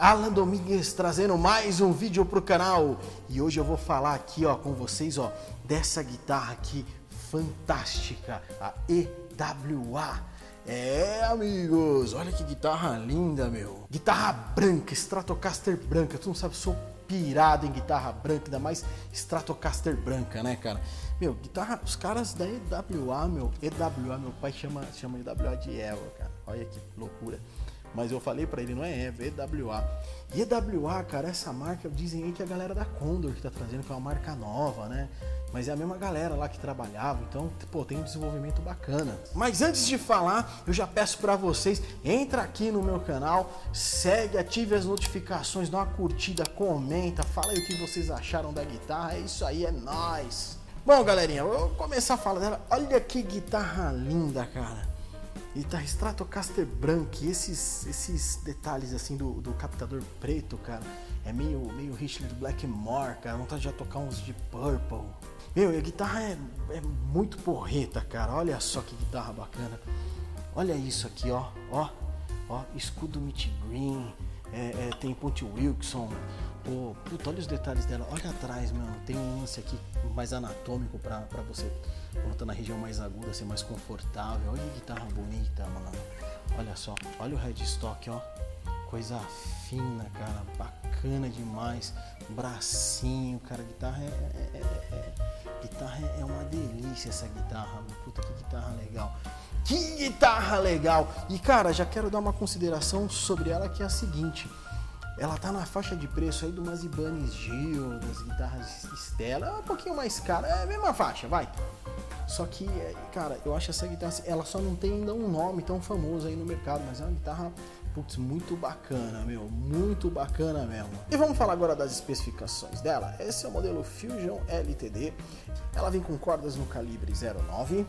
Alan Domingues trazendo mais um vídeo pro canal. E hoje eu vou falar aqui, ó, com vocês, ó, dessa guitarra aqui fantástica, a EWA. É, amigos, olha que guitarra linda, meu. Guitarra branca, Stratocaster branca. Tu não sabe, sou pirado em guitarra branca, ainda mais Stratocaster branca, né, cara? Meu, guitarra, os caras da EWA, meu, EWA, meu pai chama, chama EWA de Eva, cara. Olha que loucura. Mas eu falei para ele, não é Eva, é EWA. EWA, cara, essa marca, dizem aí que é a galera da Condor que tá trazendo, que é uma marca nova, né? Mas é a mesma galera lá que trabalhava, então, pô, tem um desenvolvimento bacana. Mas antes de falar, eu já peço para vocês, entra aqui no meu canal, segue, ative as notificações, dá uma curtida, comenta, fala aí o que vocês acharam da guitarra, é isso aí, é nóis! Bom, galerinha, eu vou começar a falar dela. Olha que guitarra linda, cara. Guitarra Stratocaster branco, e esses, esses detalhes assim do, do captador preto, cara, é meio, meio Richard Blackmore, cara, vontade de já tocar uns de Purple. Meu, a guitarra é, é muito porreta, cara, olha só que guitarra bacana. Olha isso aqui, ó, ó, ó, escudo Mitch Green, é, é, tem Ponte Wilson, Pô, puta, olha os detalhes dela. Olha atrás, mano. Tem um lance aqui mais anatômico pra, pra você, tá na região mais aguda, ser mais confortável. Olha que guitarra bonita, mano. Olha só. Olha o headstock, ó. Coisa fina, cara. Bacana demais. Bracinho, cara. Guitarra é, é, é, é guitarra é uma delícia essa guitarra. Puta que guitarra legal. Que guitarra legal! E cara, já quero dar uma consideração sobre ela que é a seguinte. Ela tá na faixa de preço aí do umas Ibanez Gil, das guitarras Stella, é um pouquinho mais cara, é a mesma faixa, vai. Só que, é, cara, eu acho essa guitarra, ela só não tem ainda um nome tão famoso aí no mercado, mas é uma guitarra, putz, muito bacana, meu, muito bacana mesmo. E vamos falar agora das especificações dela. Esse é o modelo Fusion LTD, ela vem com cordas no calibre 09,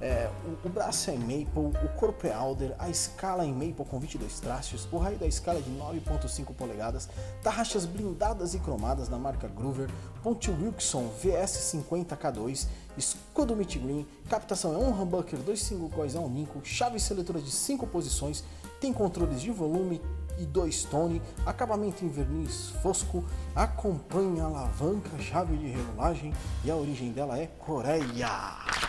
é, o, o, braço é maple, o corpo é alder, a escala é em maple com 22 traços, o raio da escala é de 9.5 polegadas, tarraxas blindadas e cromadas da marca Groover, ponte Wilson VS50K2, escudo Meat Green, captação é um humbucker, dois single coils a um ninco, chave seletora de 5 posições, tem controles de volume e dois tone, acabamento em verniz fosco, acompanha a alavanca, chave de regulagem e a origem dela é Coreia.